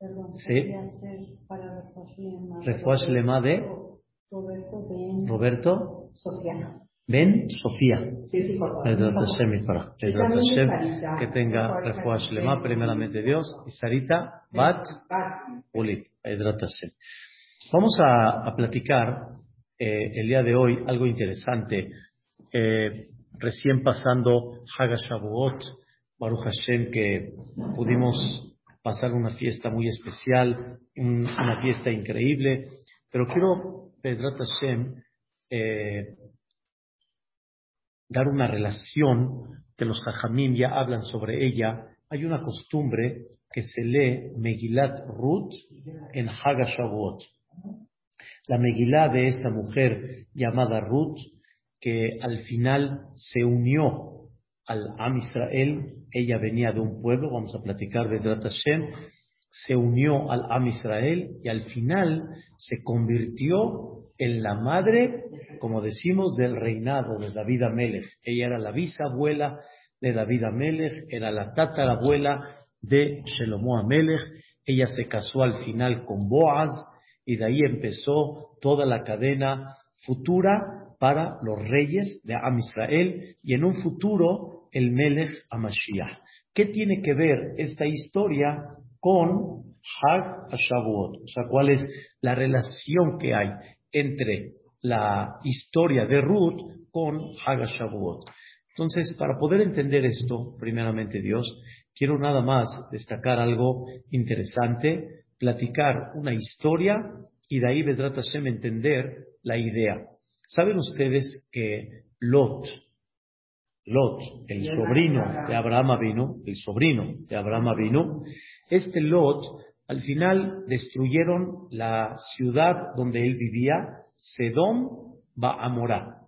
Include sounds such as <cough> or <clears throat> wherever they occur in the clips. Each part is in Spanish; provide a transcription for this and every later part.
Perdón, Sí. para Refuash Lema de Roberto Ben Roberto Sofiano. Ben Sofía. Sí, sí, por favor. Que tenga Refuash Lema, primeramente Dios, y Sarita Bat Uli. Bezrat Hashem. Vamos a, a platicar eh, el día de hoy algo interesante. Eh, recién pasando Haga Shavuot, Baruch Hashem, que pudimos pasar una fiesta muy especial, un- una fiesta increíble, pero quiero, Bezrat Hashem, eh, dar una relación que los Jajamim ya hablan sobre ella. Hay una costumbre que se lee Megilat Ruth en Haga Shavuot. La Megilá de esta mujer llamada Ruth, que al final se unió al Am Israel, ella venía de un pueblo, vamos a platicar de Hashem, se unió al Am Israel y al final se convirtió en la madre, como decimos, del reinado de David Amelech. Ella era la bisabuela de David Amelech, era la tatarabuela de Shelomo Amelech. Ella se casó al final con Boaz y de ahí empezó toda la cadena futura para los reyes de Am Israel y en un futuro el Melech Amashiach. ¿Qué tiene que ver esta historia con Hag Shavuot? O sea, ¿cuál es la relación que hay entre la historia de Ruth con Hag Shavuot? Entonces, para poder entender esto, primeramente Dios, quiero nada más destacar algo interesante, platicar una historia y de ahí Vedrat Hashem entender la idea. ¿Saben ustedes que Lot, Lot, el sobrino de Abraham vino, el sobrino de Abraham vino, este Lot, al final destruyeron la ciudad donde él vivía, Sedom Baamorá.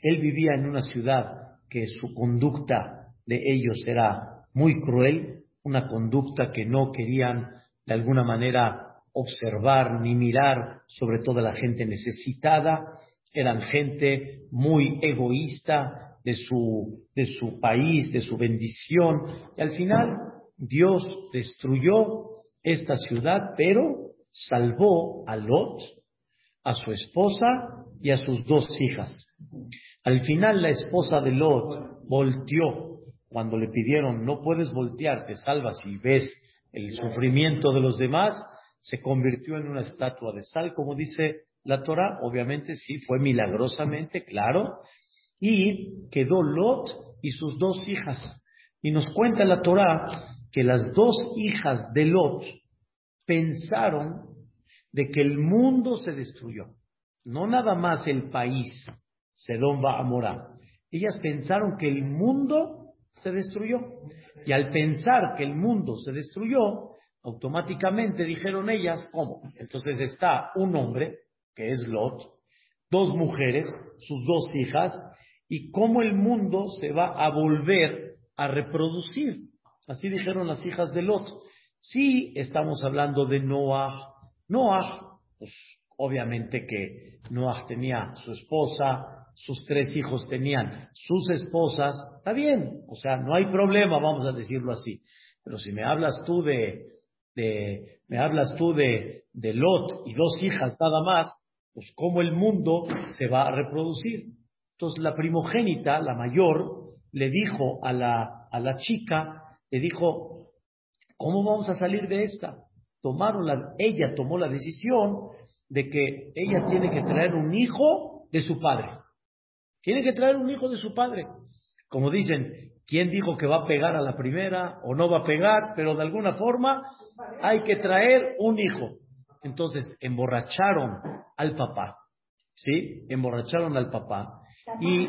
Él vivía en una ciudad que su conducta de ellos era muy cruel, una conducta que no querían de alguna manera observar ni mirar sobre toda la gente necesitada, eran gente muy egoísta de su, de su país, de su bendición, y al final Dios destruyó esta ciudad, pero salvó a Lot, a su esposa y a sus dos hijas. Al final la esposa de Lot volteó cuando le pidieron, no puedes voltear, te salvas y ves el sufrimiento de los demás, se convirtió en una estatua de sal, como dice la Torah, obviamente sí, fue milagrosamente, claro, y quedó Lot y sus dos hijas. Y nos cuenta la Torah que las dos hijas de Lot pensaron de que el mundo se destruyó, no nada más el país, Sedón va a morar. Ellas pensaron que el mundo se destruyó. Y al pensar que el mundo se destruyó, automáticamente dijeron ellas, ¿cómo? Entonces está un hombre, que es Lot, dos mujeres, sus dos hijas, y cómo el mundo se va a volver a reproducir. Así dijeron las hijas de Lot. Sí, estamos hablando de Noah. Noah, pues obviamente que Noah tenía su esposa, sus tres hijos tenían sus esposas, está bien, o sea, no hay problema, vamos a decirlo así. Pero si me hablas tú de, de me hablas tú de, de Lot y dos hijas nada más, pues cómo el mundo se va a reproducir. Entonces la primogénita, la mayor, le dijo a la, a la chica, le dijo, ¿cómo vamos a salir de esta? Tomaron la, ella tomó la decisión de que ella tiene que traer un hijo de su padre. Tiene que traer un hijo de su padre. Como dicen, ¿quién dijo que va a pegar a la primera o no va a pegar? Pero de alguna forma hay que traer un hijo. Entonces, emborracharon al papá. ¿Sí? Emborracharon al papá. Y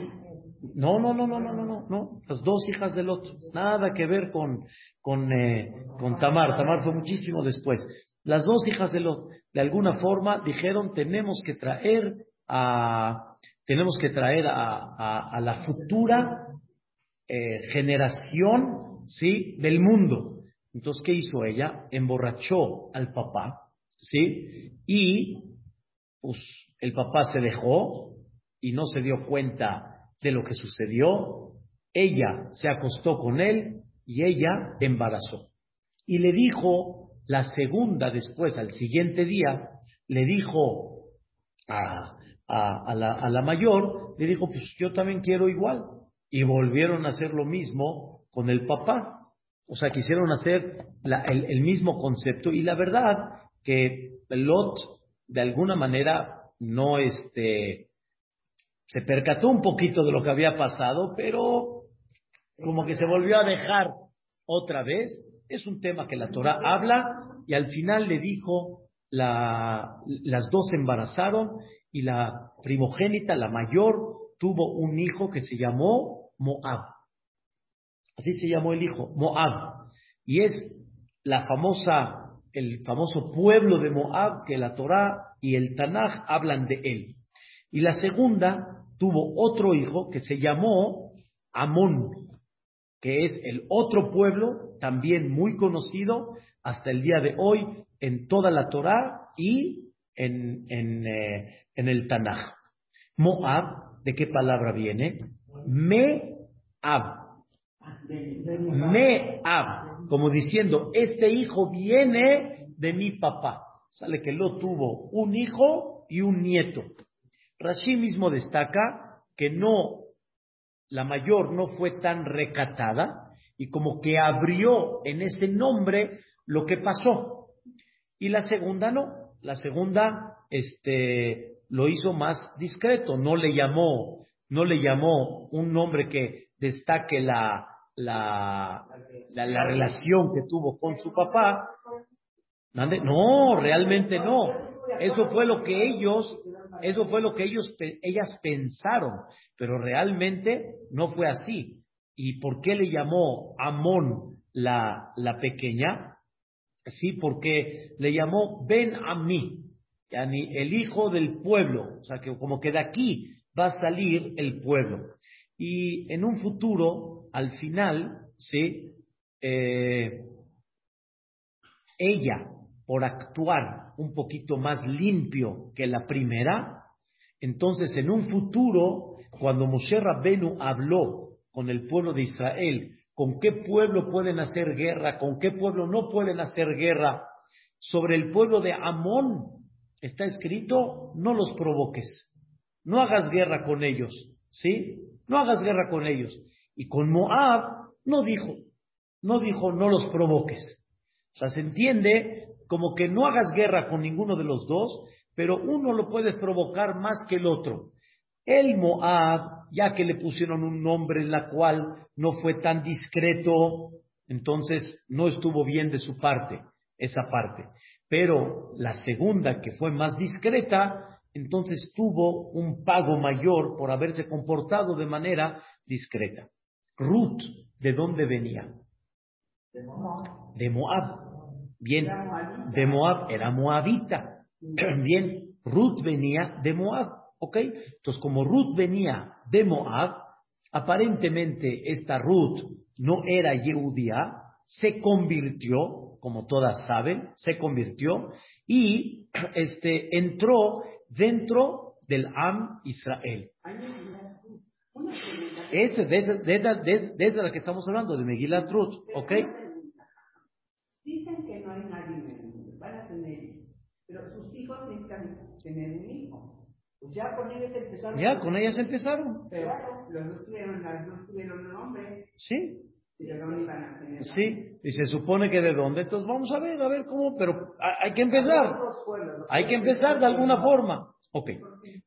no, no, no, no, no, no, no, no. Las dos hijas del otro. Nada que ver con, con, eh, con Tamar. Tamar fue muchísimo después. Las dos hijas de Lot, de alguna forma, dijeron, tenemos que traer a, tenemos que traer a, a, a la futura eh, generación, ¿sí? Del mundo. Entonces, ¿qué hizo ella? Emborrachó al papá, ¿sí? Y, pues, el papá se dejó y no se dio cuenta de lo que sucedió. Ella se acostó con él y ella embarazó. Y le dijo La segunda, después, al siguiente día, le dijo a, a, la, mayor, le dijo, pues yo también quiero igual. Y volvieron a hacer lo mismo con el papá. O sea, quisieron hacer el, el, mismo concepto. Y la verdad que Lot, de alguna manera, no este, se percató un poquito de lo que había pasado, pero como que se volvió a dejar otra vez. Es un tema que la Torah habla y al final le dijo, la, las dos se embarazaron y la primogénita, la mayor, tuvo un hijo que se llamó Moab. Así se llamó el hijo, Moab. Y es la famosa, el famoso pueblo de Moab que la Torah y el Tanaj hablan de él. Y la segunda tuvo otro hijo que se llamó Amón, que es el otro pueblo también muy conocido hasta el día de hoy en toda la Torah y en, en, eh, en el Tanaj. Moab, ¿de qué palabra viene? Me-ab. Me-ab. Como diciendo, este hijo viene de mi papá. Sale que lo tuvo un hijo y un nieto. Rashi mismo destaca que no, la mayor no fue tan recatada y como que abrió en ese nombre lo que pasó. Y la segunda no. La segunda, este, lo hizo más discreto, no le llamó, no le llamó un nombre que destaque la, la, la, relación que tuvo con su papá. No, realmente no. Eso fue lo que ellos, eso fue lo que ellos, ellas pensaron, pero realmente no fue así. ¿Y por qué le llamó Amón la, la pequeña? Sí, porque le llamó Ben Ammi, el hijo del pueblo, o sea que como que de aquí va a salir el pueblo. Y en un futuro, al final, sí, eh, ella, por actuar un poquito más limpio que la primera, entonces en un futuro, cuando Moshe Rabbenu habló con el pueblo de Israel, con qué pueblo pueden hacer guerra, con qué pueblo no pueden hacer guerra, sobre el pueblo de Amón, está escrito, no los provoques, no hagas guerra con ellos, ¿sí? No hagas guerra con ellos. Y con Moab no dijo, no dijo, no los provoques. O sea, se entiende como que no hagas guerra con ninguno de los dos, pero uno lo puedes provocar más que el otro. El Moab, ya que le pusieron un nombre en la cual no fue tan discreto, entonces no estuvo bien de su parte, esa parte. Pero la segunda, que fue más discreta, entonces tuvo un pago mayor por haberse comportado de manera discreta. Ruth, ¿de dónde venía? De Moab. Bien, de Moab era moabita. <clears throat> Bien, Ruth venía de Moab. ¿Ok? Entonces, como Ruth venía de Moab, aparentemente esta Ruth no era Yehudía, se convirtió como todas saben, se convirtió y <clears throat> este, entró dentro del Am Israel. Eso, de, desde la que estamos hablando, de Megilat Ruth, ¿ok? Dicen que no hay nadie en el mundo, van a tener, pero sus hijos necesitan tener un hijo. Pues ya con ellas empezaron. Ya, con ellas empezaron. Pero los dos tuvieron, las dos tuvieron nombre. Sí. Sí, y se supone que de dónde. Entonces vamos a ver, a ver cómo, pero hay que empezar. Hay que empezar de alguna forma. Ok,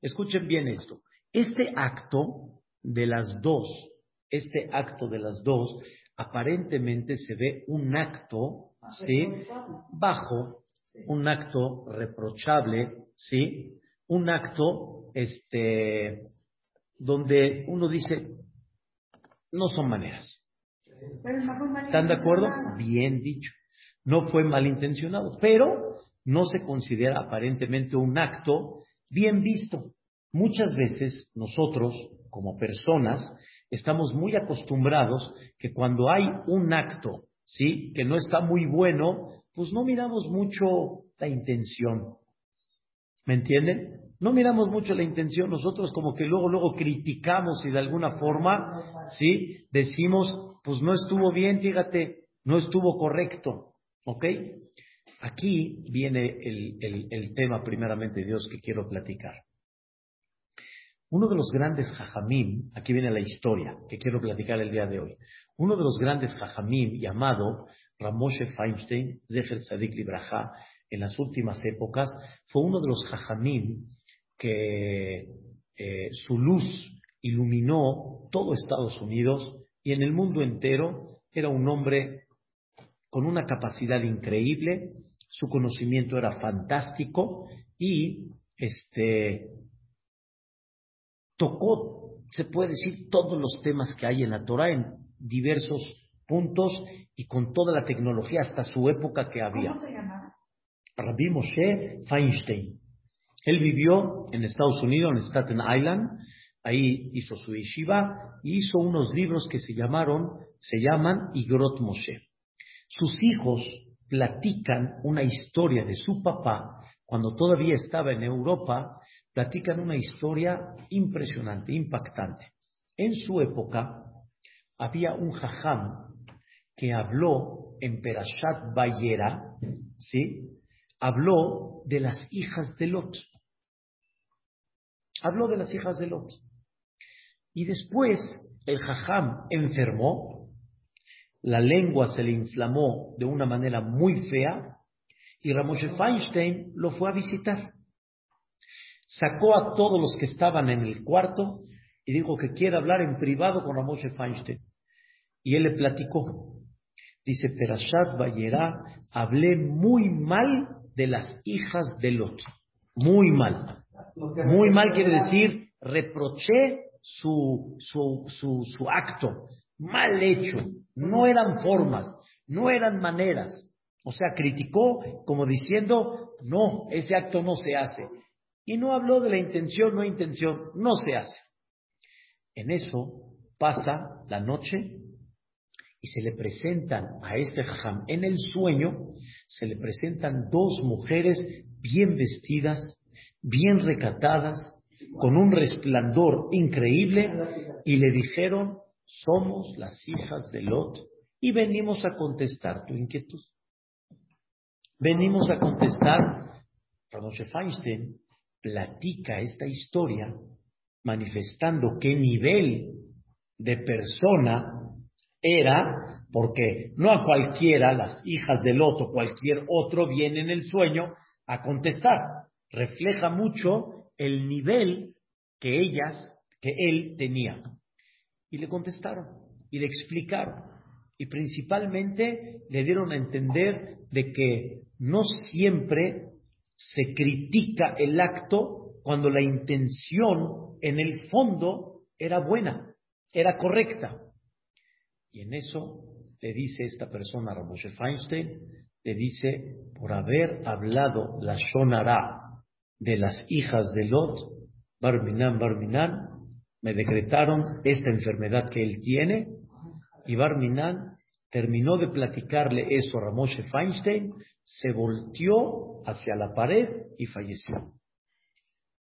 escuchen bien esto. Este acto de las dos, este acto de las dos, aparentemente se ve un acto, ¿sí? Bajo, un acto reprochable, ¿sí? Un acto, este, donde uno dice, no son maneras. ¿Están de acuerdo? Bien dicho. No fue malintencionado, pero no se considera aparentemente un acto bien visto. Muchas veces nosotros, como personas, estamos muy acostumbrados que cuando hay un acto, ¿sí? Que no está muy bueno, pues no miramos mucho la intención. ¿Me entienden? No miramos mucho la intención, nosotros como que luego, luego criticamos y de alguna forma, ¿sí? Decimos, pues no estuvo bien, fíjate, no estuvo correcto, ¿ok? Aquí viene el, el tema primeramente Dios que quiero platicar. Uno de los grandes jajamim, aquí viene la historia que quiero platicar el día de hoy. Uno de los grandes jajamim llamado Ramoshe Feinstein, Zecher Tzadik Libraja, en las últimas épocas, fue uno de los jajamim que eh, su luz iluminó todo Estados Unidos y en el mundo entero era un hombre con una capacidad increíble, su conocimiento era fantástico y este tocó, se puede decir, todos los temas que hay en la Torah en diversos puntos y con toda la tecnología hasta su época que había. ¿Cómo se llama? Rabbi Moshe Feinstein. Él vivió en Estados Unidos, en Staten Island, ahí hizo su yeshiva y hizo unos libros que se llamaron, se llaman Igrot Moshe. Sus hijos platican una historia de su papá cuando todavía estaba en Europa platican una historia impresionante, impactante. En su época había un jajam que habló en Perashat Bayera, ¿sí? Habló de las hijas de Lot. Habló de las hijas de Lot. Y después el jajam enfermó, la lengua se le inflamó de una manera muy fea y Ramoshe Feinstein lo fue a visitar sacó a todos los que estaban en el cuarto y dijo que quiere hablar en privado con Ramoshe Feinstein. Y él le platicó. Dice, Perashat Bayerá, hablé muy mal de las hijas de Lot. Muy mal. Muy mal quiere decir, reproché su, su, su, su acto. Mal hecho. No eran formas, no eran maneras. O sea, criticó como diciendo, no, ese acto no se hace. Y no habló de la intención, no intención, no se hace. En eso pasa la noche y se le presentan a este jajam en el sueño, se le presentan dos mujeres bien vestidas, bien recatadas, con un resplandor increíble, y le dijeron, somos las hijas de Lot y venimos a contestar tu inquietud. Venimos a contestar, Ramoshe Feinstein platica esta historia manifestando qué nivel de persona era, porque no a cualquiera, las hijas del otro, cualquier otro viene en el sueño a contestar. Refleja mucho el nivel que ellas, que él tenía. Y le contestaron y le explicaron. Y principalmente le dieron a entender de que no siempre se critica el acto cuando la intención en el fondo era buena, era correcta. Y en eso le dice esta persona a Ramoshe Feinstein, le dice, por haber hablado la Shonara de las hijas de Lot, Barminan, Barminan, me decretaron esta enfermedad que él tiene, y Barminan terminó de platicarle eso a Ramoshe Feinstein, se volteó hacia la pared y falleció.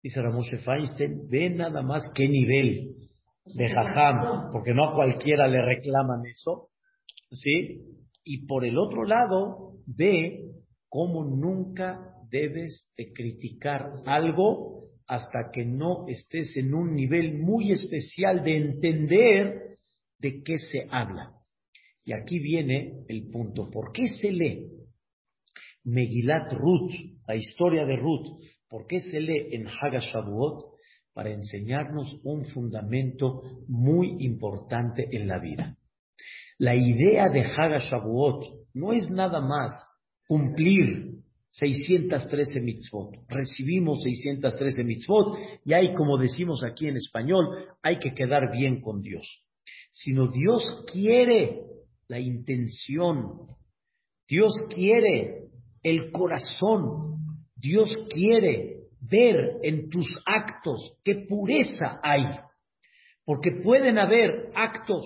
Dice Ramoshe Feinstein, ve nada más qué nivel de jajam, porque no a cualquiera le reclaman eso, ¿sí? Y por el otro lado, ve cómo nunca debes de criticar algo hasta que no estés en un nivel muy especial de entender de qué se habla. Y aquí viene el punto, ¿por qué se lee? Megilat Ruth, la historia de Ruth. ¿Por qué se lee en Hagashavuot? Para enseñarnos un fundamento muy importante en la vida. La idea de Hagashavuot no es nada más cumplir 613 mitzvot. Recibimos 613 mitzvot y hay, como decimos aquí en español, hay que quedar bien con Dios. Sino Dios quiere la intención. Dios quiere el corazón. Dios quiere ver en tus actos qué pureza hay. Porque pueden haber actos,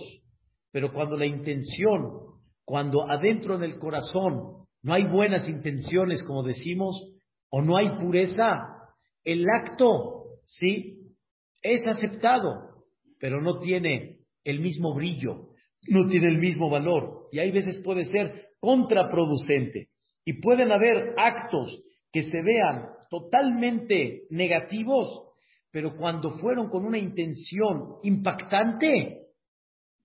pero cuando la intención, cuando adentro del corazón no hay buenas intenciones, como decimos, o no hay pureza, el acto, sí, es aceptado, pero no tiene el mismo brillo, no tiene el mismo valor, y hay veces puede ser contraproducente. Y pueden haber actos que se vean totalmente negativos, pero cuando fueron con una intención impactante,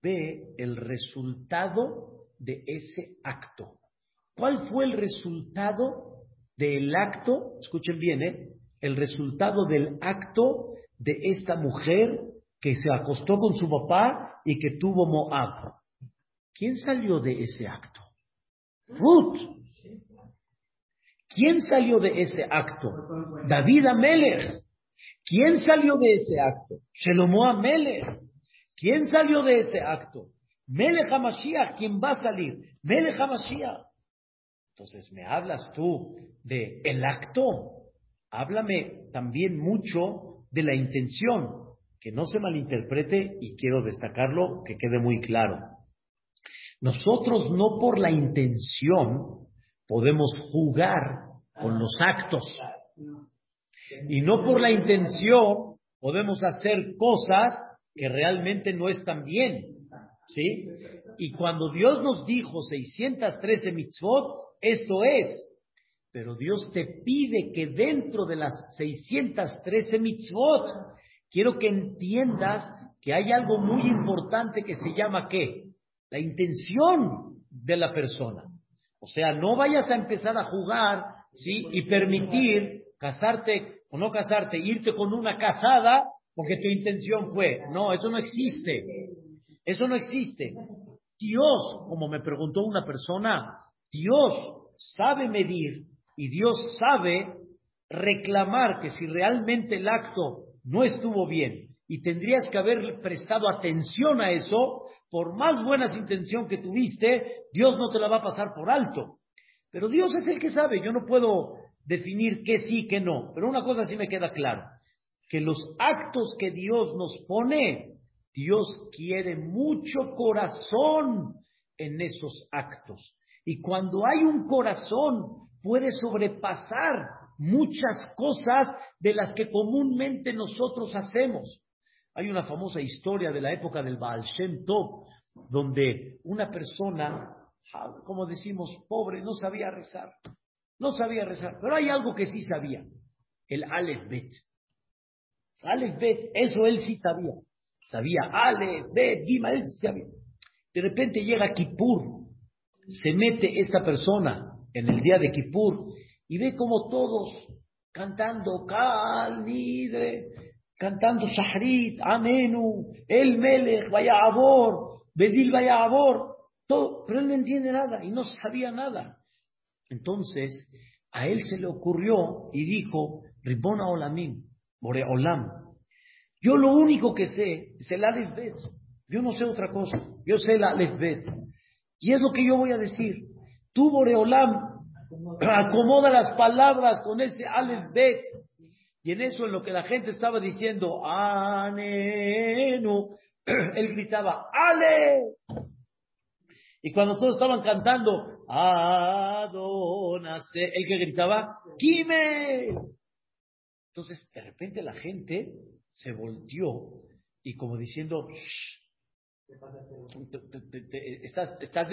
ve el resultado de ese acto. ¿Cuál fue el resultado del acto? Escuchen bien, ¿eh? El resultado del acto de esta mujer que se acostó con su papá y que tuvo Moab. ¿Quién salió de ese acto? Ruth. ¿Quién salió de ese acto? David Amelech. ¿Quién salió de ese acto? Shelomo Amelech. ¿Quién salió de ese acto? Melech HaMashiach. ¿Quién va a salir? Melech HaMashiach. Entonces, ¿me hablas tú de el acto? Háblame también mucho de la intención, que no se malinterprete y quiero destacarlo, que quede muy claro. Nosotros no por la intención podemos jugar con los actos. Y no por la intención podemos hacer cosas que realmente no están bien. ¿Sí? Y cuando Dios nos dijo 613 mitzvot, esto es. Pero Dios te pide que dentro de las 613 mitzvot, quiero que entiendas que hay algo muy importante que se llama ¿qué? La intención de la persona. O sea, no vayas a empezar a jugar, ¿sí? Y permitir casarte o no casarte, irte con una casada porque tu intención fue. No, eso no existe. Eso no existe. Dios, como me preguntó una persona, Dios sabe medir y Dios sabe reclamar que si realmente el acto no estuvo bien y tendrías que haber prestado atención a eso, por más buenas intenciones que tuviste, Dios no te la va a pasar por alto. Pero Dios es el que sabe, yo no puedo definir qué sí, qué no, pero una cosa sí me queda claro, que los actos que Dios nos pone, Dios quiere mucho corazón en esos actos. Y cuando hay un corazón, puede sobrepasar muchas cosas de las que comúnmente nosotros hacemos. Hay una famosa historia de la época del Baal Shem Tov, donde una persona, como decimos, pobre, no sabía rezar. No sabía rezar, pero hay algo que sí sabía, el Aleph Bet. Aleph Bet, eso él sí sabía. Sabía Aleph Bet, Gima, él sí sabía. De repente llega Kippur, se mete esta persona en el día de Kippur y ve como todos cantando Nidre, cantando Shahrit, Amenu, El Melech, Abor, Bedil Abor, todo, pero él no entiende nada y no sabía nada. Entonces, a él se le ocurrió y dijo, Ribona Olamim, More Olam, yo lo único que sé es el Aleph Bet, yo no sé otra cosa, yo sé el Aleph Bet. Y es lo que yo voy a decir. Tú, Boreolam, acomoda las palabras con ese Aleph Bet. Y en eso, en lo que la gente estaba diciendo, Anenu, <clears throat> él gritaba, Ale. Y cuando todos estaban cantando, Adonase, él que gritaba, Kime. Entonces, de repente la gente se volteó y como diciendo, estás, estás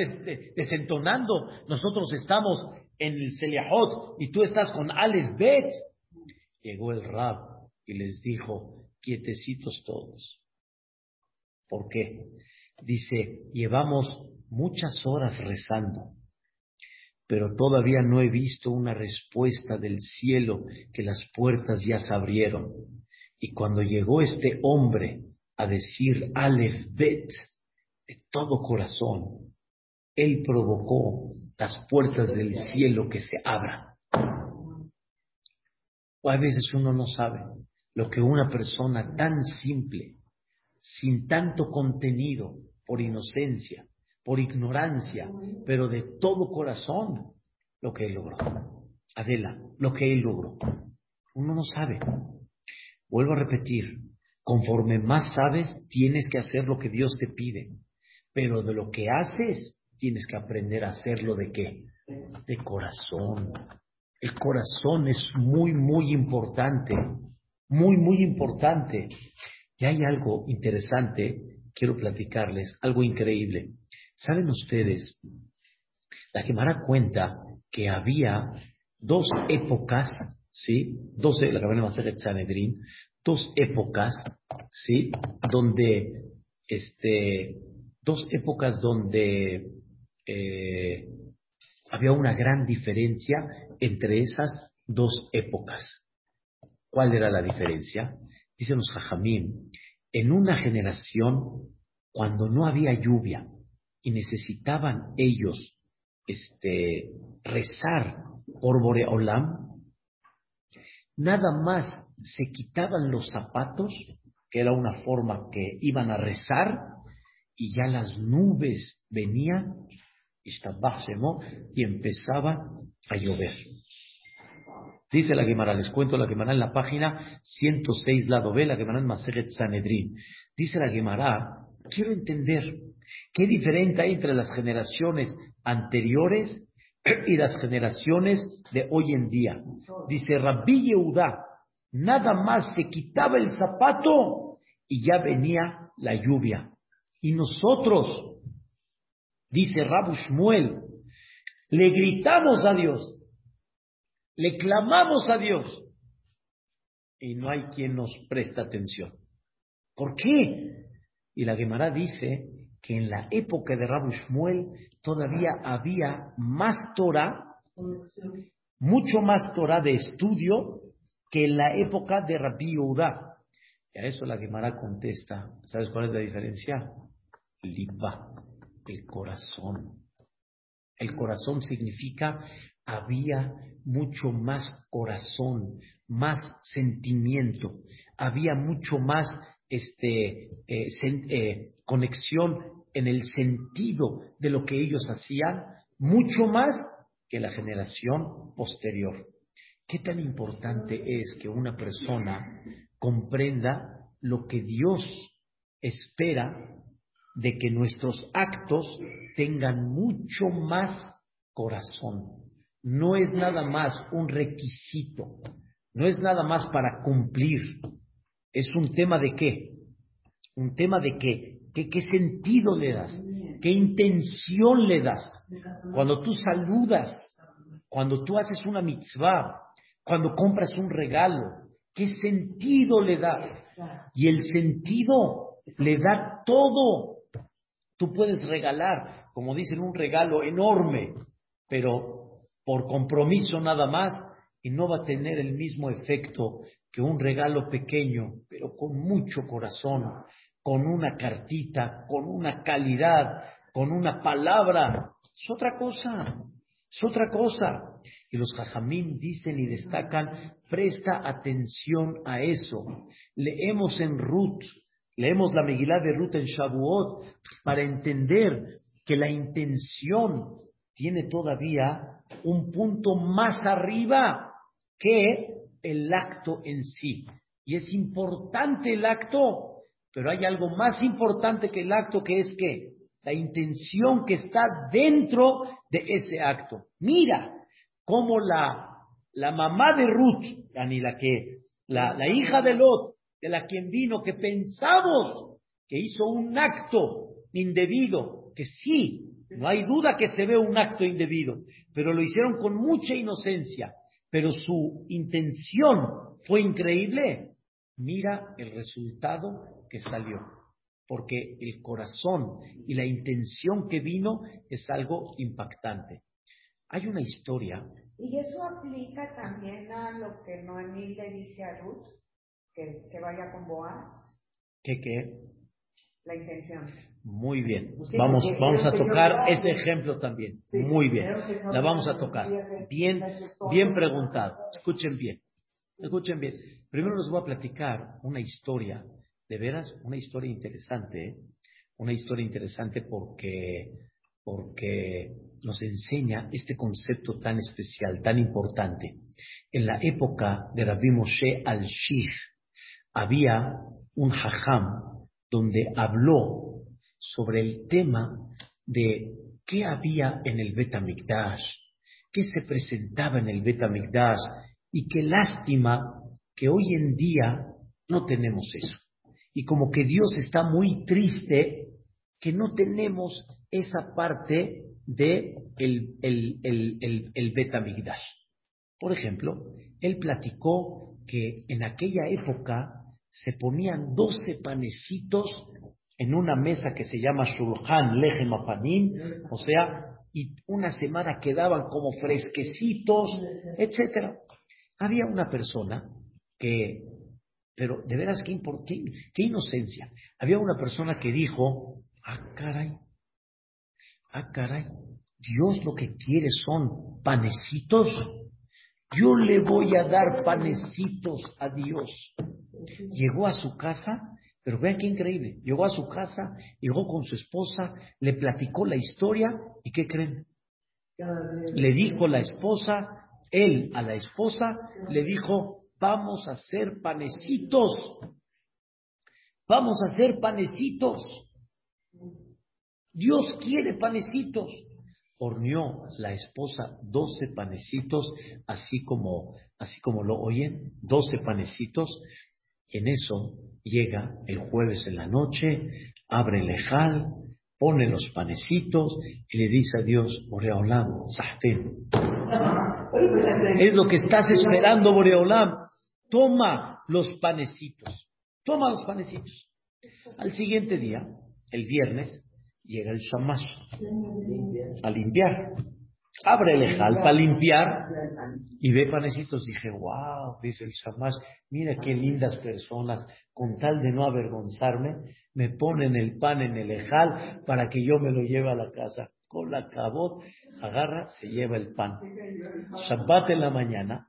desentonando. Nosotros estamos en el Seliahot y tú estás con Alex Bet. Llegó el Rab y les dijo, quietecitos todos. ¿Por qué? Dice, llevamos muchas horas rezando, pero todavía no he visto una respuesta del cielo que las puertas ya se abrieron. Y cuando llegó este hombre a decir Aleph Bet de todo corazón, Él provocó las puertas del cielo que se abran. O a veces uno no sabe lo que una persona tan simple, sin tanto contenido, por inocencia, por ignorancia, pero de todo corazón, lo que él logró. Adela, lo que él logró. Uno no sabe. Vuelvo a repetir, Conforme más sabes, tienes que hacer lo que Dios te pide. Pero de lo que haces, tienes que aprender a hacerlo de qué? De corazón. El corazón es muy, muy importante. Muy, muy importante. Y hay algo interesante, quiero platicarles, algo increíble. ¿Saben ustedes? La Gemara cuenta que había dos épocas, ¿sí? Dos, la que Sanedrín, dos épocas, ¿sí? Donde, este, dos épocas donde eh, había una gran diferencia entre esas dos épocas. ¿Cuál era la diferencia? Dicen los Jajamín, en una generación, cuando no había lluvia y necesitaban ellos este, rezar por Boreolam, nada más se quitaban los zapatos, que era una forma que iban a rezar, y ya las nubes venían y empezaba a llover. Dice la Gemara, les cuento la Gemara en la página 106, lado B, la Gemara en Maseret Sanedrin. Dice la Gemara, quiero entender qué diferencia hay entre las generaciones anteriores y las generaciones de hoy en día. Dice Rabbi Yehuda, nada más se quitaba el zapato y ya venía la lluvia. Y nosotros, dice Rabu Shmuel, le gritamos a Dios, le clamamos a Dios y no hay quien nos presta atención. ¿Por qué? Y la Gemara dice que en la época de Rabu Shmuel todavía había más Torah, mucho más Torah de estudio que en la época de Rabbi Yehuda. Y a eso la Gemara contesta, ¿sabes cuál es la diferencia? Liba, el corazón. El corazón significa había mucho más corazón, más sentimiento, había mucho más este, eh, eh, conexión en el sentido de lo que ellos hacían, mucho más que la generación posterior. ¿Qué tan importante es que una persona comprenda lo que Dios espera de que nuestros actos tengan mucho más corazón. No es nada más un requisito, no es nada más para cumplir. Es un tema de qué? Un tema de qué? ¿Qué, sentido le das? ¿Qué intención le das? Cuando tú saludas, cuando tú haces una mitzvah, cuando compras un regalo, ¿qué sentido le das? Y el sentido le da todo Tú puedes regalar, como dicen, un regalo enorme, pero por compromiso nada más, y no va a tener el mismo efecto que un regalo pequeño, pero con mucho corazón, con una cartita, con una calidad, con una palabra. Es otra cosa, es otra cosa. Y los jajamín dicen y destacan, presta atención a eso. Leemos en Ruth Leemos la Megilá de Ruth en Shavuot para entender que la intención tiene todavía un punto más arriba que el acto en sí. Y es importante el acto, pero hay algo más importante que el acto que es que la intención que está dentro de ese acto. Mira cómo la, la mamá de Ruth, ni la que, la, la hija de Lot, de la quien vino, que pensamos que hizo un acto indebido, que sí, no hay duda que se ve un acto indebido, pero lo hicieron con mucha inocencia, pero su intención fue increíble. Mira el resultado que salió, porque el corazón y la intención que vino es algo impactante. Hay una historia. Y eso aplica también a lo que Noemí le dice a Ruth que, vaya con Boaz? ¿Qué qué? La intención. Muy bien. vamos, vamos a tocar ese ejemplo también. Muy bien. La vamos a tocar. Bien, bien preguntado. Escuchen bien. Escuchen bien. Primero les voy a platicar una historia, de veras, una historia interesante. ¿eh? Una historia interesante porque, porque nos enseña este concepto tan especial, tan importante. En la época de Rabbi Moshe al-Shih, había un hajam donde habló sobre el tema de qué había en el Betamigdash, qué se presentaba en el Betamigdash y qué lástima que hoy en día no tenemos eso. Y como que Dios está muy triste que no tenemos esa parte de el, el, el, el Betamigdash. Por ejemplo, él platicó que en aquella época se ponían 12 panecitos en una mesa que se llama Shulchan Lechem Apanim, o sea, y una semana quedaban como fresquecitos, etcétera. Había una persona que, pero de veras qué, qué, qué inocencia, había una persona que dijo, ah caray, ah caray, Dios lo que quiere son panecitos. Yo le voy a dar panecitos a Dios. Llegó a su casa, pero vean qué increíble. Llegó a su casa, llegó con su esposa, le platicó la historia y ¿qué creen? Le dijo la esposa, él a la esposa, le dijo, vamos a hacer panecitos. Vamos a hacer panecitos. Dios quiere panecitos horneó la esposa doce panecitos, así como, así como lo oyen, doce panecitos. En eso llega el jueves en la noche, abre el lejal, pone los panecitos y le dice a Dios, Boreolam, Sahten. Es lo que estás esperando, Boreolam. Toma los panecitos. Toma los panecitos. Al siguiente día, el viernes, llega el shamash a limpiar. Abre el ejal para limpiar y ve panecitos. Dije, wow, dice el shamash, mira qué lindas personas, con tal de no avergonzarme, me ponen el pan en el ejal para que yo me lo lleve a la casa. Con la cabot, agarra, se lleva el pan. Shabbat en la mañana,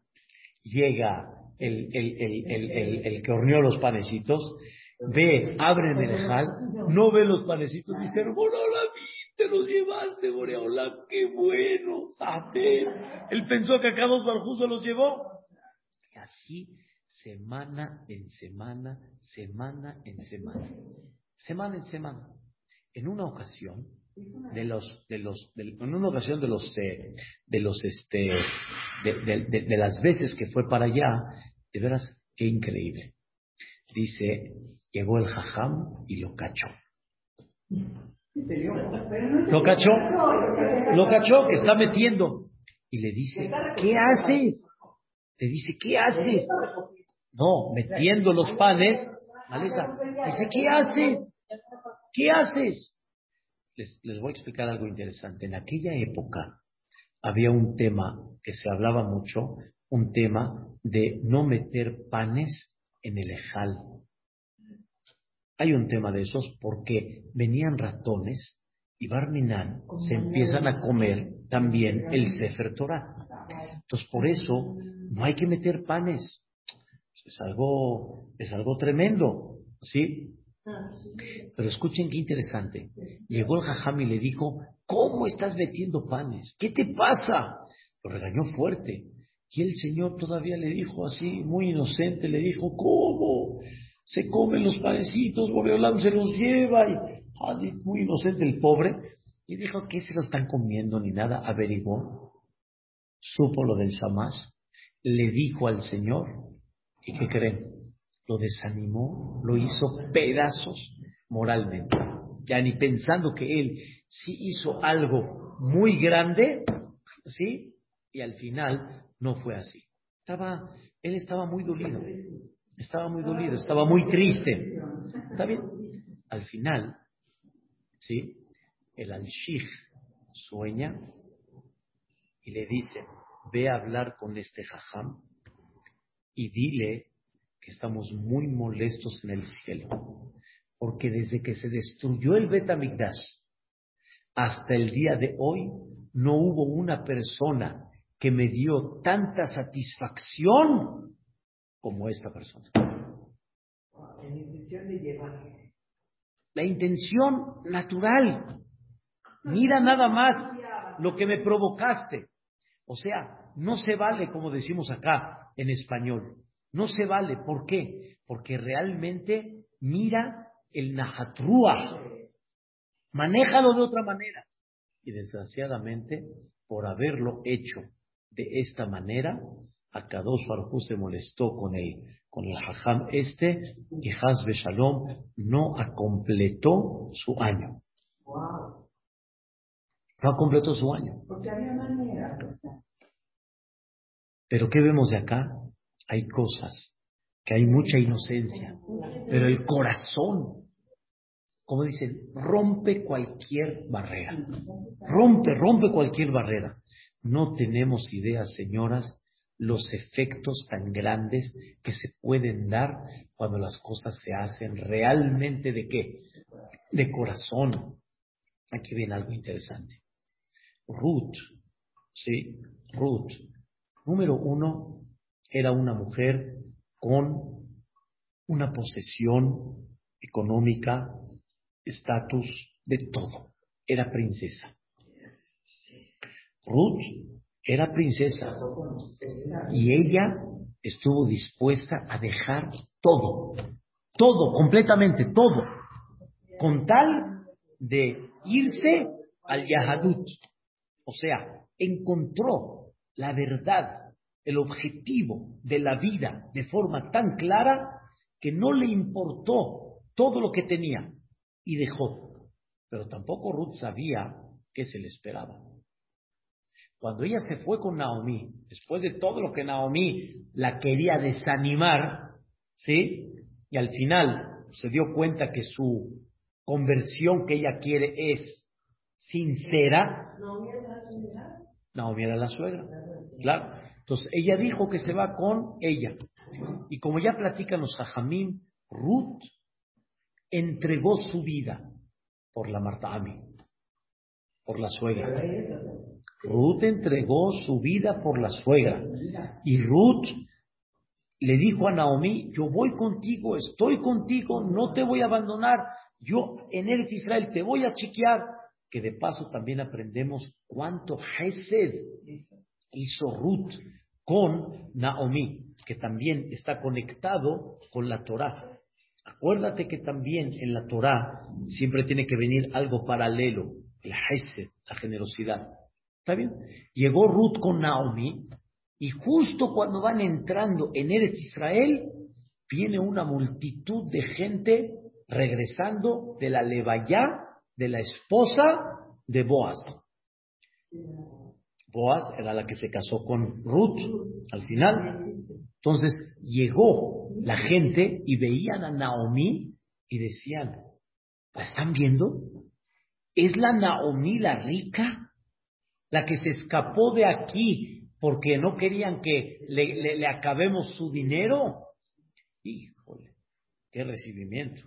llega el, el que horneó los panecitos, ve, abre en el jal, no ve los panecitos, dice, Boreola, te los llevaste, Boreola, qué bueno, Él pensó que acá dos barjos se los llevó. Y así, semana en semana, semana en semana, semana en semana. En una ocasión, de los, de los, en una ocasión de los, eh, de los, este, de, de las veces que fue para allá, de veras, qué increíble. Dice, Llegó el jajam y lo cachó. Lo cachó, lo cachó que está metiendo. Y le dice, ¿qué haces? Le dice, ¿qué haces? No, metiendo los panes. Dice, ¿qué haces? ¿Qué haces? Les, les voy a explicar algo interesante. En aquella época había un tema que se hablaba mucho, un tema de no meter panes en el ejal. Hay un tema de esos porque venían ratones y Barminan se empiezan a comer también el Sefer Torah. Entonces, por eso no hay que meter panes. Es algo, es algo tremendo, ¿sí? Pero escuchen qué interesante. Llegó el jajam y le dijo, ¿cómo estás metiendo panes? ¿Qué te pasa? Lo regañó fuerte. Y el Señor todavía le dijo así, muy inocente, le dijo, ¿cómo? Se comen los panecitos, Boreolam se los lleva y muy inocente el pobre. Y dijo, ¿qué se lo están comiendo ni nada? Averiguó, supo lo del Shamash, le dijo al Señor, ¿y qué creen? Lo desanimó, lo hizo pedazos moralmente. Ya ni pensando que él sí hizo algo muy grande, ¿sí? Y al final no fue así. Estaba, él estaba muy dolido. Estaba muy dolido, estaba muy triste. ¿Está bien? Al final, ¿sí? El al sueña y le dice, ve a hablar con este jajam y dile que estamos muy molestos en el cielo. Porque desde que se destruyó el Betamigdash hasta el día de hoy, no hubo una persona que me dio tanta satisfacción como esta persona. La intención natural. Mira nada más lo que me provocaste. O sea, no se vale, como decimos acá en español. No se vale. ¿Por qué? Porque realmente mira el najatrúa. Manéjalo de otra manera. Y desgraciadamente, por haberlo hecho de esta manera, Akadosh Baruj se molestó con el, con el Hajam este y Hazbe Shalom no completó su año. No completó su año. Porque había manera. Pero ¿qué vemos de acá? Hay cosas, que hay mucha inocencia, pero el corazón, como dicen, rompe cualquier barrera. Rompe, rompe cualquier barrera. No tenemos idea, señoras, los efectos tan grandes que se pueden dar cuando las cosas se hacen realmente de qué? De corazón. Aquí viene algo interesante. Ruth, ¿sí? Ruth, número uno, era una mujer con una posesión económica, estatus, de todo. Era princesa. Ruth era princesa y ella estuvo dispuesta a dejar todo, todo, completamente todo, con tal de irse al Yahadut. O sea, encontró la verdad, el objetivo de la vida de forma tan clara que no le importó todo lo que tenía y dejó. Pero tampoco Ruth sabía qué se le esperaba. Cuando ella se fue con Naomi, después de todo lo que Naomi la quería desanimar, ¿sí? Y al final se dio cuenta que su conversión que ella quiere es sincera. Naomi era la suegra. Claro. Entonces ella dijo que se va con ella. Y como ya platican los Jajamín, Ruth entregó su vida por la Marta Ami, por la suegra. Ruth entregó su vida por la suegra. Y Ruth le dijo a Naomi, yo voy contigo, estoy contigo, no te voy a abandonar. Yo en el Israel te voy a chequear. Que de paso también aprendemos cuánto Hesed hizo Ruth con Naomi, que también está conectado con la Torah. Acuérdate que también en la Torah siempre tiene que venir algo paralelo, el Hesed, la generosidad. ¿Está bien? Llegó Ruth con Naomi y justo cuando van entrando en Eretz Israel, viene una multitud de gente regresando de la Levayá de la esposa de Boaz. Boaz era la que se casó con Ruth al final. Entonces llegó la gente y veían a Naomi y decían, ¿la están viendo? ¿Es la Naomi la rica? La que se escapó de aquí porque no querían que le, acabemos su dinero. Híjole, qué recibimiento,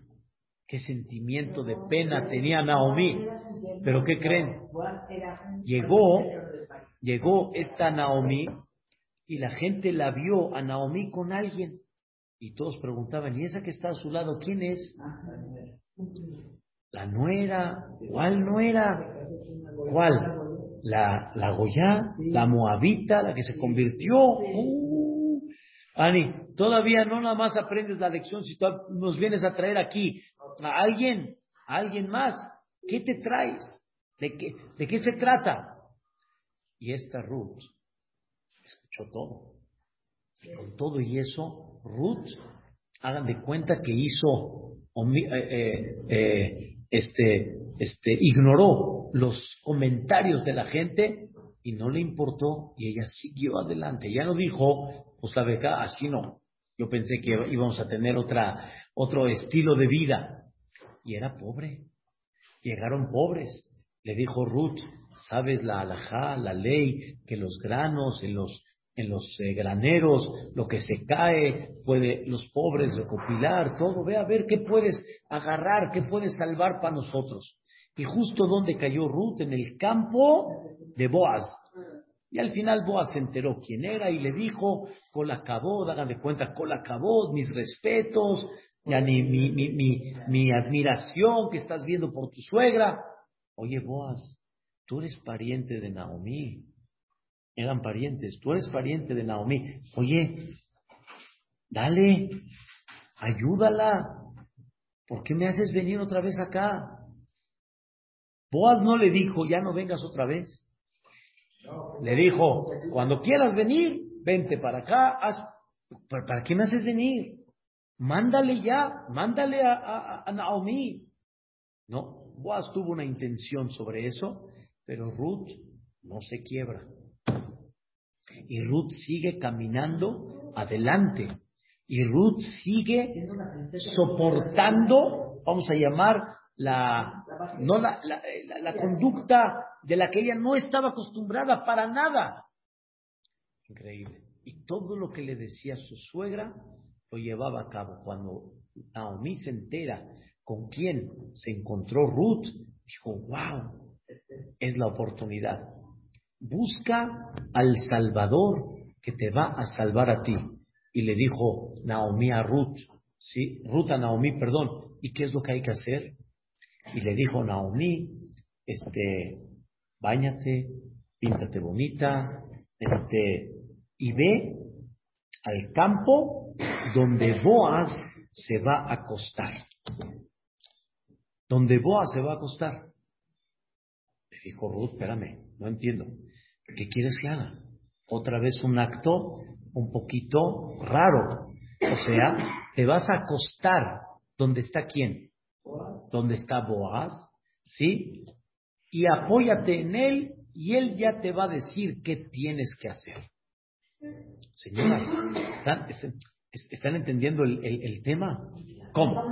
qué sentimiento de pena tenía Naomi. Pero ¿qué creen? Llegó, llegó esta Naomi y la gente la vio a Naomi con alguien. Y todos preguntaban, ¿y esa que está a su lado quién es? La nuera, ¿cuál nuera? ¿Cuál? La, la Goya, la Moabita, la que se convirtió. Uh, Ani, todavía no nada más aprendes la lección si tú nos vienes a traer aquí a alguien, a alguien más. ¿Qué te traes? ¿De qué, de qué se trata? Y esta Ruth escuchó todo. Y con todo y eso, Ruth, hagan de cuenta que hizo, eh, eh, eh, este, este, ignoró los comentarios de la gente y no le importó y ella siguió adelante. Ya no dijo, pues la beca, así no. Yo pensé que íbamos a tener otra, otro estilo de vida. Y era pobre. Llegaron pobres. Le dijo Ruth, ¿sabes la alajá, la ley, que los granos en los, en los eh, graneros, lo que se cae, puede los pobres recopilar, todo? Ve a ver qué puedes agarrar, qué puedes salvar para nosotros. Y justo donde cayó Ruth, en el campo de Boaz. Y al final Boaz se enteró quién era y le dijo, Colacabod, hagan de cuenta, Colacabod, mis respetos, mi, mi, mi admiración que estás viendo por tu suegra. Oye, Boaz, tú eres pariente de Naomi. Eran parientes, tú eres pariente de Naomi. Oye, dale, ayúdala. ¿Por qué me haces venir otra vez acá? Boaz no le dijo, ya no vengas otra vez. Le dijo, cuando quieras venir, vente para acá. ¿Para qué me haces venir? Mándale ya, mándale a, Naomi. No, Boaz tuvo una intención sobre eso Pero Ruth no se quiebra. Y Ruth sigue caminando adelante. Y Ruth sigue soportando, vamos a llamar, la, no la, la, conducta de la que ella no estaba acostumbrada para nada. Increíble. Y todo lo que le decía su suegra lo llevaba a cabo. Cuando Naomi se entera con quién se encontró Ruth, dijo, wow, es la oportunidad. Busca al Salvador que te va a salvar a ti. Y le dijo Naomi a Ruth, sí, Ruth a Naomi, perdón, ¿y qué es lo que hay que hacer? Y le dijo Naomi, este, bañate, píntate bonita, este, y ve al campo donde Boaz se va a acostar. Donde Boaz se va a acostar. Le dijo Ruth, espérame, no entiendo. ¿Qué quieres que haga? Otra vez un acto un poquito raro. O sea, te vas a acostar donde está quién? Donde está Boaz, ¿sí? Y apóyate en él y él ya te va a decir qué tienes que hacer. Señoras, ¿están, entendiendo el, tema? ¿Cómo?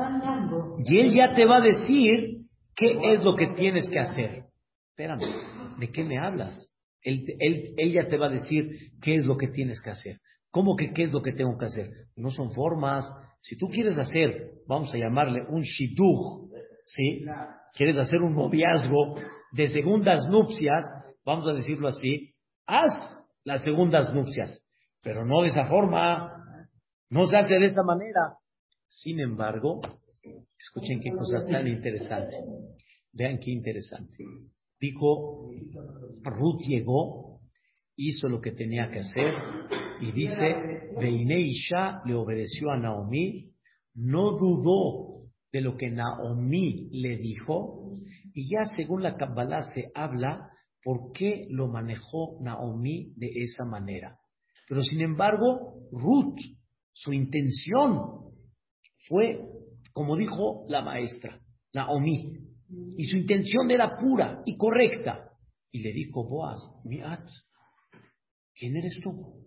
Y él ya te va a decir qué es lo que tienes que hacer. Espérame, ¿de qué me hablas? Él, él, ya te va a decir qué es lo que tienes que hacer. ¿Cómo que qué es lo que tengo que hacer? No son formas. Si tú quieres hacer, vamos a llamarle un shidduch, ¿sí? Quieres hacer un noviazgo de segundas nupcias, vamos a decirlo así, haz las segundas nupcias, pero no de esa forma, no se hace de esta manera. Sin embargo, escuchen qué cosa tan interesante. Vean qué interesante. Dijo, Ruth llegó, hizo lo que tenía que hacer y dice, Isha le obedeció a Naomi, no dudó de lo que Naomi le dijo y ya según la Kabbalah se habla por qué lo manejó Naomi de esa manera. Pero sin embargo, Ruth, su intención fue, como dijo la maestra, Naomi, y su intención era pura y correcta. Y le dijo Boaz, Miat, ¿quién eres tú?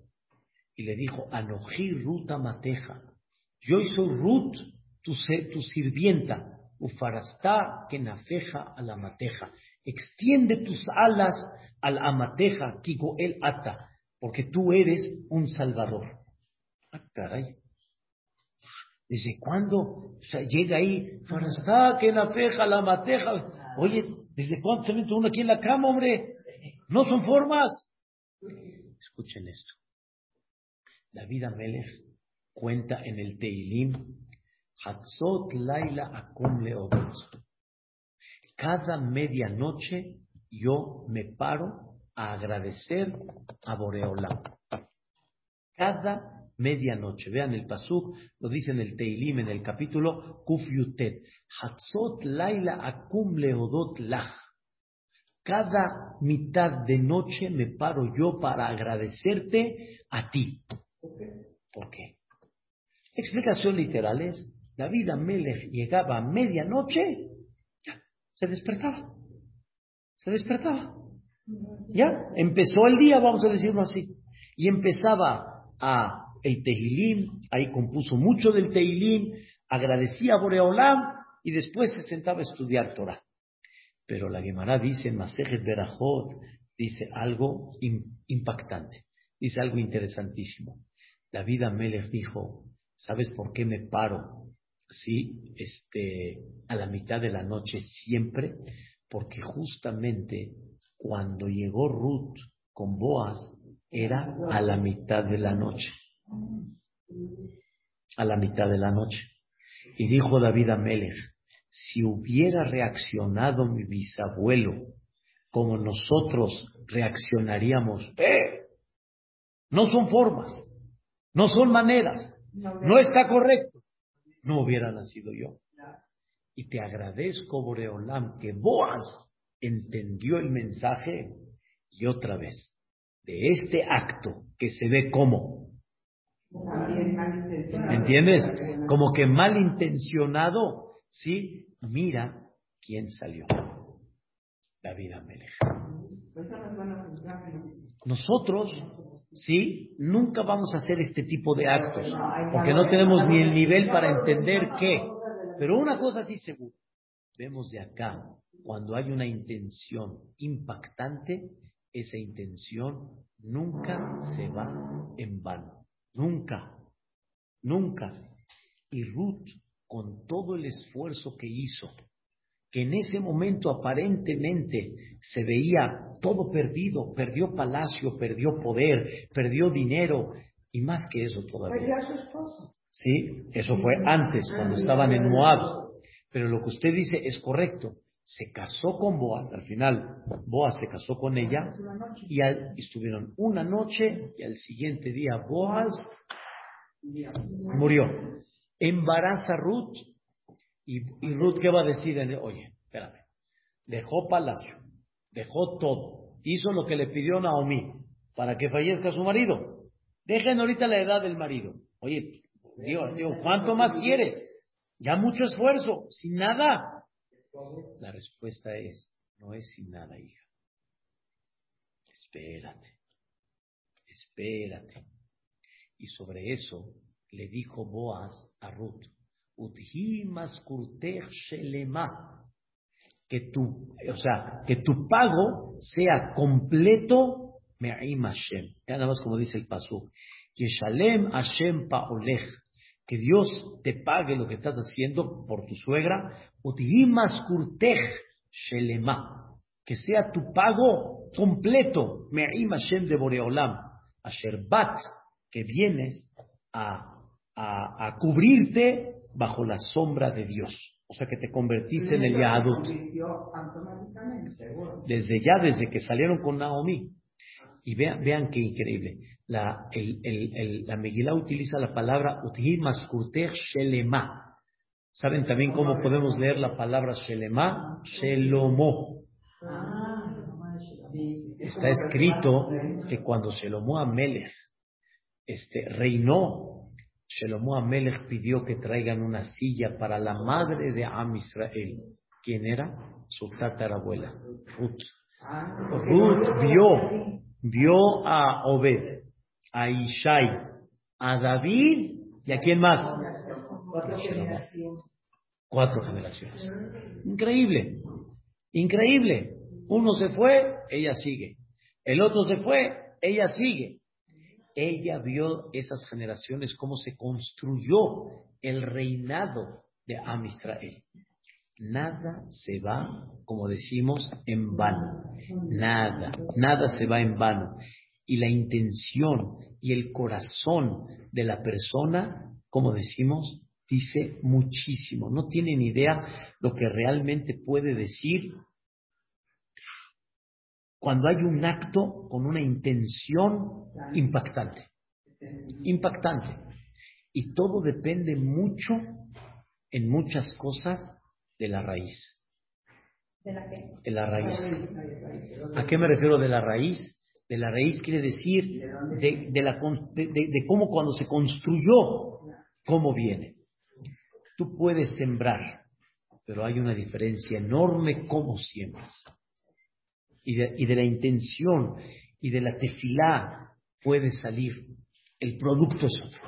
Y le dijo, Anoji Ruth Amateja, yo soy Ruth, tu, sirvienta, ufarastá que nafeja a la mateja. Extiende tus alas al amateja, kigo el ata, porque tú eres un salvador. Ah, caray. ¿Desde cuándo llega ahí? Farastá que nafeja la mateja. Oye, ¿desde cuándo se mete uno aquí en la cama, hombre? No son formas. Escuchen esto. David Amelech cuenta en el Teilim, Hatzot Laila Akum Leodot. Cada medianoche yo me paro a agradecer a Boreolam. Cada medianoche. Vean el Pasuk, lo dice en el Teilim, en el capítulo Kuf Yutet. Hatzot Laila Akum Leodot Lach. Cada mitad de noche me paro yo para agradecerte a ti. ¿Por qué? Explicación literal es, David Amelech llegaba a medianoche, se despertaba. Se despertaba. Ya, empezó el día, vamos a decirlo así. Y empezaba a el Tehilim, ahí compuso mucho del Tehilim, agradecía a Boreolam y después se sentaba a estudiar Torah. Pero la Gemara dice en Masejet Berajot, dice algo impactante, dice algo interesantísimo. David Amelech dijo, ¿sabes por qué me paro? Sí, este, a la mitad de la noche siempre, porque justamente cuando llegó Ruth con Boaz era a la mitad de la noche. A la mitad de la noche. Y dijo David Amelech, si hubiera reaccionado mi bisabuelo como nosotros reaccionaríamos, ¡eh! No son formas, no son maneras, no está correcto. No hubiera nacido yo. Y te agradezco, Boreolam, que Boaz entendió el mensaje y otra vez, de este acto que se ve como, ¿entiendes? Como que malintencionado, ¿sí? Mira quién salió. David Amelech. Nosotros, sí, nunca vamos a hacer este tipo de actos, porque no tenemos ni el nivel para entender qué. Pero una cosa sí seguro, vemos de acá, cuando hay una intención impactante, esa intención nunca se va en vano. Nunca, nunca. Y Ruth, con todo el esfuerzo que hizo, que en ese momento aparentemente se veía todo perdido, perdió palacio, perdió poder, perdió dinero y más que eso todavía. Sí, eso fue antes, cuando estaban en Moab. Pero lo que usted dice es correcto. Se casó con Boaz, al final Boaz se casó con ella y, estuvieron una noche y al siguiente día Boaz murió. Embaraza Ruth y, Ruth qué va a decir, oye, espérame, dejó palacio, dejó todo, hizo lo que le pidió Naomi para que fallezca su marido. Dejen ahorita la edad del marido. Oye, digo, digo, ¿cuánto más quieres? Ya mucho esfuerzo, sin nada. La respuesta es, no es sin nada, hija. Espérate, espérate. Y sobre eso le dijo Boaz a Ruth, que tu, o sea, que tu pago sea completo, me'im Hashem. Ya nada más como dice el pasuk. Yeshalem Hashem pa'olech. Que Dios te pague lo que estás haciendo por tu suegra. Shelema. Que sea tu pago completo. Me'im Hashem de Boreolam. Asher bat. Que vienes a, a, a cubrirte bajo la sombra de Dios. O sea que te convertiste en el Yahadut. Desde ya, desde que salieron con Naomi. Y vean, vean qué increíble. La, el, el, la Megilá utiliza la palabra Maskurter Shelema. ¿Saben también cómo podemos leer la palabra Shelema? Shelomo. Está escrito que cuando Shelomo Amelech este, reinó Shelomo Amelech pidió que traigan una silla para la madre de Am Israel. ¿Quién era? Su tatarabuela, Ruth. Ruth vio, vio a Obed, a Ishai, a David y a quién más? Cuatro generaciones. Increíble, increíble. Uno se fue, ella sigue. El otro se fue, ella sigue ella vio esas generaciones, cómo se construyó el reinado de Am Nada se va, como decimos, en vano. Nada, nada se va en vano. Y la intención y el corazón de la persona, como decimos, dice muchísimo. No tienen idea lo que realmente puede decir cuando hay un acto con una intención impactante. Impactante. Y todo depende mucho, en muchas cosas, de la raíz. ¿De la qué? De la raíz. ¿A qué me refiero de la raíz? De la raíz quiere decir de, de, la, de, de cómo cuando se construyó, cómo viene. Tú puedes sembrar, pero hay una diferencia enorme cómo siembras y de, la intención y de la tefilá puede salir. El producto es otro.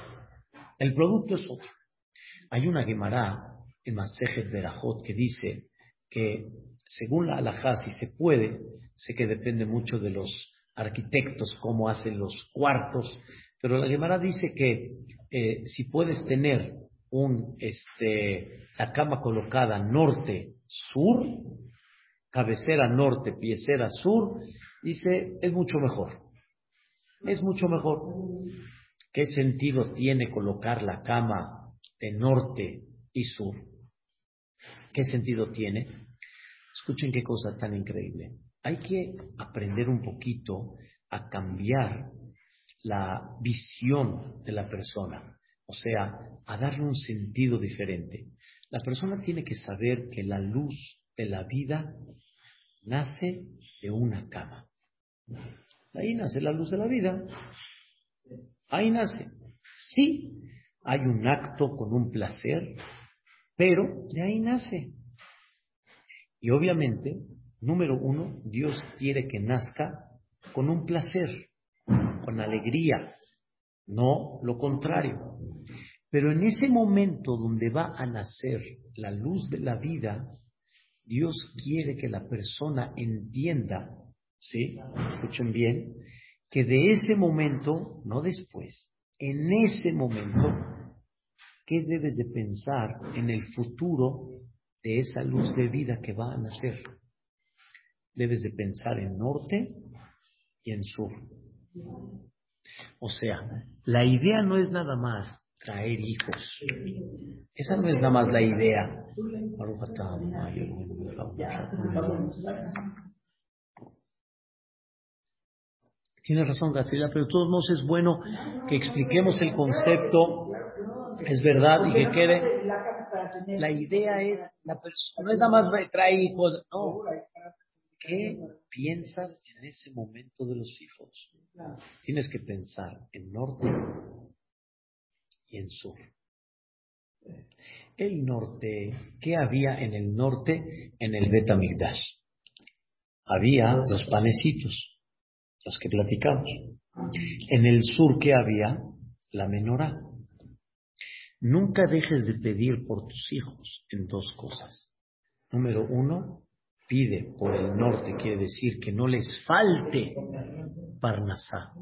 El producto es otro. Hay una Gemara en Masejet Berajot que dice que según la halajá, si se puede, sé que depende mucho de los arquitectos, cómo hacen los cuartos, pero la Gemara dice que eh, si puedes tener un, este, la cama colocada norte-sur, cabecera norte, piecera sur, dice, es mucho mejor. Es mucho mejor. ¿Qué sentido tiene colocar la cama de norte y sur? ¿Qué sentido tiene? Escuchen qué cosa tan increíble. Hay que aprender un poquito a cambiar la visión de la persona, o sea, a darle un sentido diferente. La persona tiene que saber que la luz de la vida nace de una cama. Ahí nace la luz de la vida. Ahí nace. Sí, hay un acto con un placer, pero de ahí nace. Y obviamente, número uno, Dios quiere que nazca con un placer, con alegría, no lo contrario. Pero en ese momento donde va a nacer la luz de la vida, Dios quiere que la persona entienda, ¿sí? Escuchen bien, que de ese momento, no después, en ese momento, ¿qué debes de pensar en el futuro de esa luz de vida que va a nacer? Debes de pensar en norte y en sur. O sea, la idea no es nada más traer hijos. Esa no es nada más la idea. Tiene razón, Gastila, pero de todos modos es bueno que expliquemos el concepto, es verdad, y que quede. La idea es, la persona, no es nada más traer hijos, no. ¿Qué piensas en ese momento de los hijos? Tienes que pensar en norte en sur. El norte, ¿qué había en el norte? En el Betamigdash. Había los panecitos, los que platicamos. En el sur, ¿qué había? La menorá. Nunca dejes de pedir por tus hijos en dos cosas. Número uno, pide por el norte, quiere decir que no les falte Parnasá,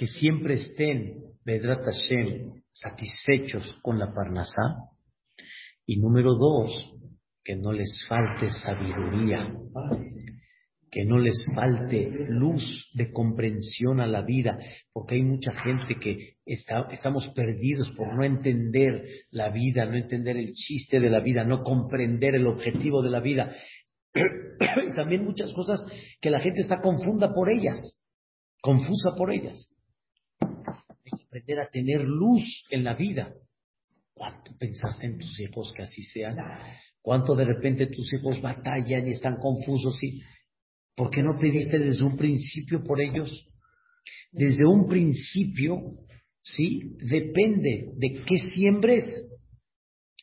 que siempre estén, Vedrat Hashem, satisfechos con la Parnasá. Y número dos, que no les falte sabiduría, que no les falte luz de comprensión a la vida, porque hay mucha gente que está, estamos perdidos por no entender la vida, no entender el chiste de la vida, no comprender el objetivo de la vida. <coughs> También muchas cosas que la gente está confunda por ellas, confusa por ellas. Aprender a tener luz en la vida. ¿Cuánto pensaste en tus hijos que así sean? ¿Cuánto de repente tus hijos batallan y están confusos? ¿Y por qué no pediste desde un principio por ellos? Desde un principio, ¿sí? Depende de qué siembres,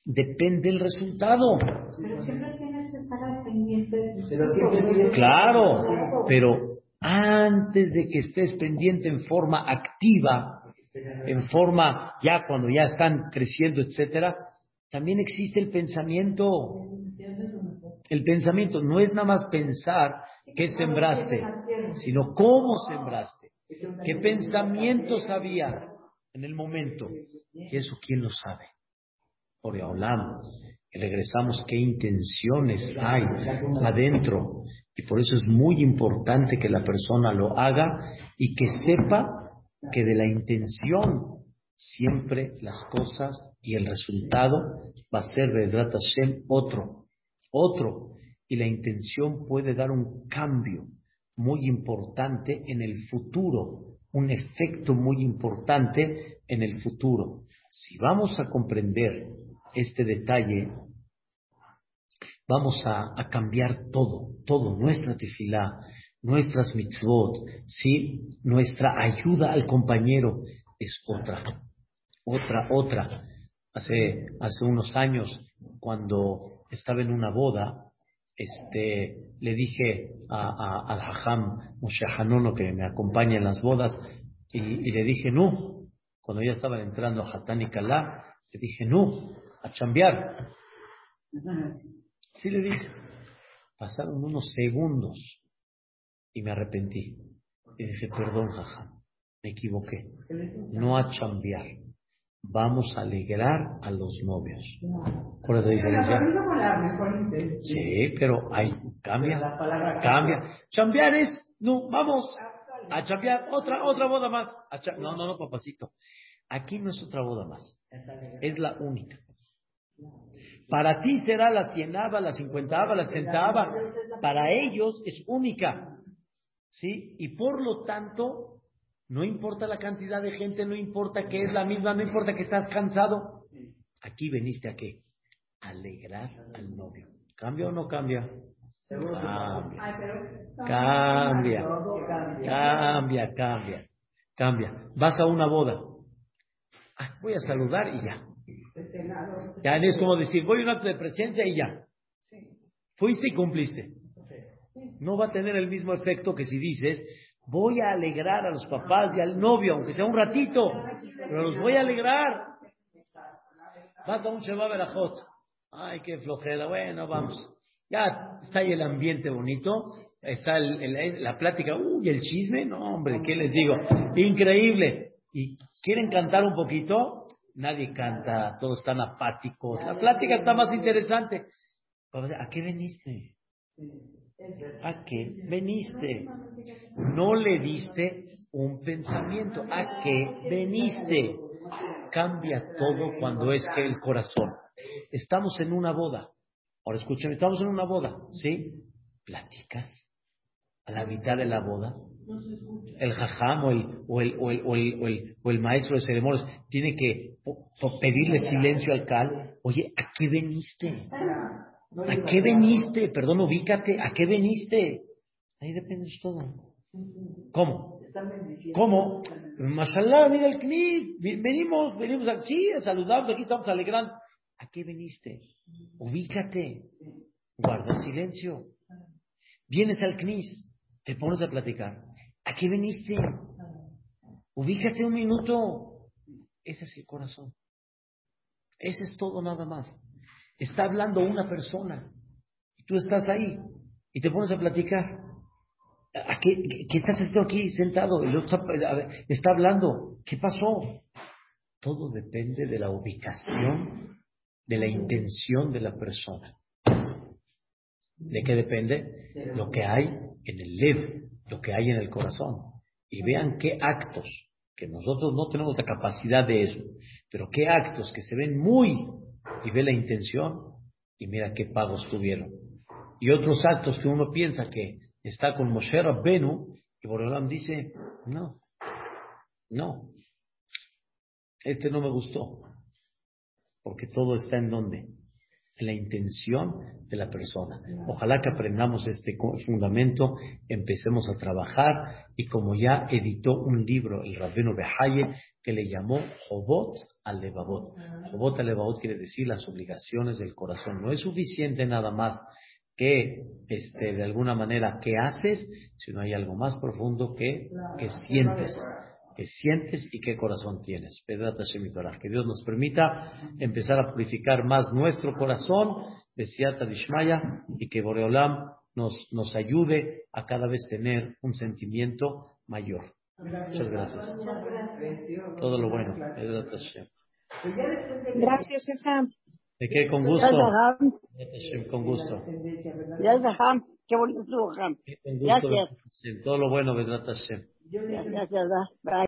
depende el resultado. Pero siempre tienes que estar al pendiente de tus Pero hijos. siempre- Claro, pero antes de que estés pendiente en forma activa, en forma ya cuando ya están creciendo, etcétera, también existe el pensamiento. El pensamiento no es nada más pensar qué sembraste, sino cómo sembraste, qué pensamientos había en el momento. Y eso quién lo sabe. Por hablamos y regresamos qué intenciones hay adentro. Y por eso es muy importante que la persona lo haga y que sepa que de la intención siempre las cosas y el resultado va a ser Vedrat Hashem otro, otro. Y la intención puede dar un cambio muy importante en el futuro, un efecto muy importante en el futuro. Si vamos a comprender este detalle, vamos a, a cambiar todo, todo, nuestra tefilá, nuestras mitzvot, ¿sí? nuestra ayuda al compañero es otra, otra, otra. Hace, hace unos años, cuando estaba en una boda, este, le dije a, a- al Hajam Moshe Hanono que me acompaña en las bodas, y, y le dije, no, cuando ya estaban entrando a Hatán y Kalá, le dije, no, a chambear. Sí le dije. Pasaron unos segundos y me arrepentí. Y dije, perdón, jaja, me equivoqué. No a chambear. Vamos a alegrar a los novios. ¿Cuál es la diferencia? Sí, pero hay, cambia, cambia. Chambear es, no, vamos a chambear, otra, otra boda más. A no, no, no, papacito. Aquí no es otra boda más. Es la única. Para ti será la cienava, la cincuentava, la centava. Para ellos es única. ¿Sí? Y por lo tanto, no importa la cantidad de gente, no importa que es la misma, no importa que estás cansado. Aquí veniste a qué? Alegrar al novio. ¿Cambia o no cambia? Cambia. Cambia. Cambia. Cambia, cambia. Vas a una boda. Ah, voy a saludar y ya. Este Ya es como decir, voy a un acto de presencia y ya. Fuiste y cumpliste. No va a tener el mismo efecto que si dices, voy a alegrar a los papás y al novio, aunque sea un ratito, pero los voy a alegrar. Vas a un Sheba Berajot. Ay, qué flojera. Bueno, vamos. Ya está ahí el ambiente bonito. Está el, la plática. Uy, el chisme. No, hombre, ¿qué les digo? Increíble. ¿Y quieren cantar un poquito? Nadie canta. Todos están apáticos. La plática está más interesante. ¿A qué veniste? ¿A qué veniste? No le diste un pensamiento. ¿A qué veniste? Cambia todo cuando es que el corazón. Estamos en una boda. Ahora escúchame, estamos en una boda, ¿sí? Platicas a la mitad de la boda. El jajam o el, o el, o el, o el, o el, maestro de ceremonias tiene que pedirle silencio al cal. Oye, ¿a qué veniste? ¿A qué veniste? Perdón, ubícate. ¿A qué veniste? Ahí depende de todo. ¿Cómo? ¿Cómo? Mashallah, mira el CNIS. Venimos, venimos aquí, saludamos, aquí estamos alegrando. ¿A qué veniste? Ubícate. Guarda silencio. Vienes al CNIS, te pones a platicar. ¿A qué viniste? Ubícate un minuto. Ese es el corazón. Ese es todo nada más. Está hablando una persona. Y tú estás ahí y te pones a platicar. ¿A qué, estás aquí sentado? está hablando. ¿Qué pasó? Todo depende de la ubicación, de la intención de la persona. ¿De qué depende? Lo que hay en el lev, lo que hay en el corazón. Y vean qué actos, que nosotros no tenemos la capacidad de eso, pero qué actos que se ven muy y ve la intención y mira qué pagos tuvieron. Y otros actos que uno piensa que está con Moshe Rabbenu y Boreolam dice, no, no, este no me gustó, porque todo está en donde, en la intención de la persona. Ojalá que aprendamos este fundamento, empecemos a trabajar y como ya editó un libro el Rabino Behaye que le llamó Jobot al Levavot. Jobot al Levavot quiere decir las obligaciones del corazón. No es suficiente nada más que este, de alguna manera que haces, sino hay algo más profundo que, que sientes que sientes y qué corazón tienes. Que Dios nos permita empezar a purificar más nuestro corazón, Besiata Dishmaya, y que Boreolam nos, nos ayude a cada vez tener un sentimiento mayor. Muchas gracias. Todo lo bueno. Gracias, Sam. ¿De qué? Con gusto. Con gusto. Gracias, Qué bonito estuvo, Gracias. Todo lo bueno, Vedrat Gracias, Bye.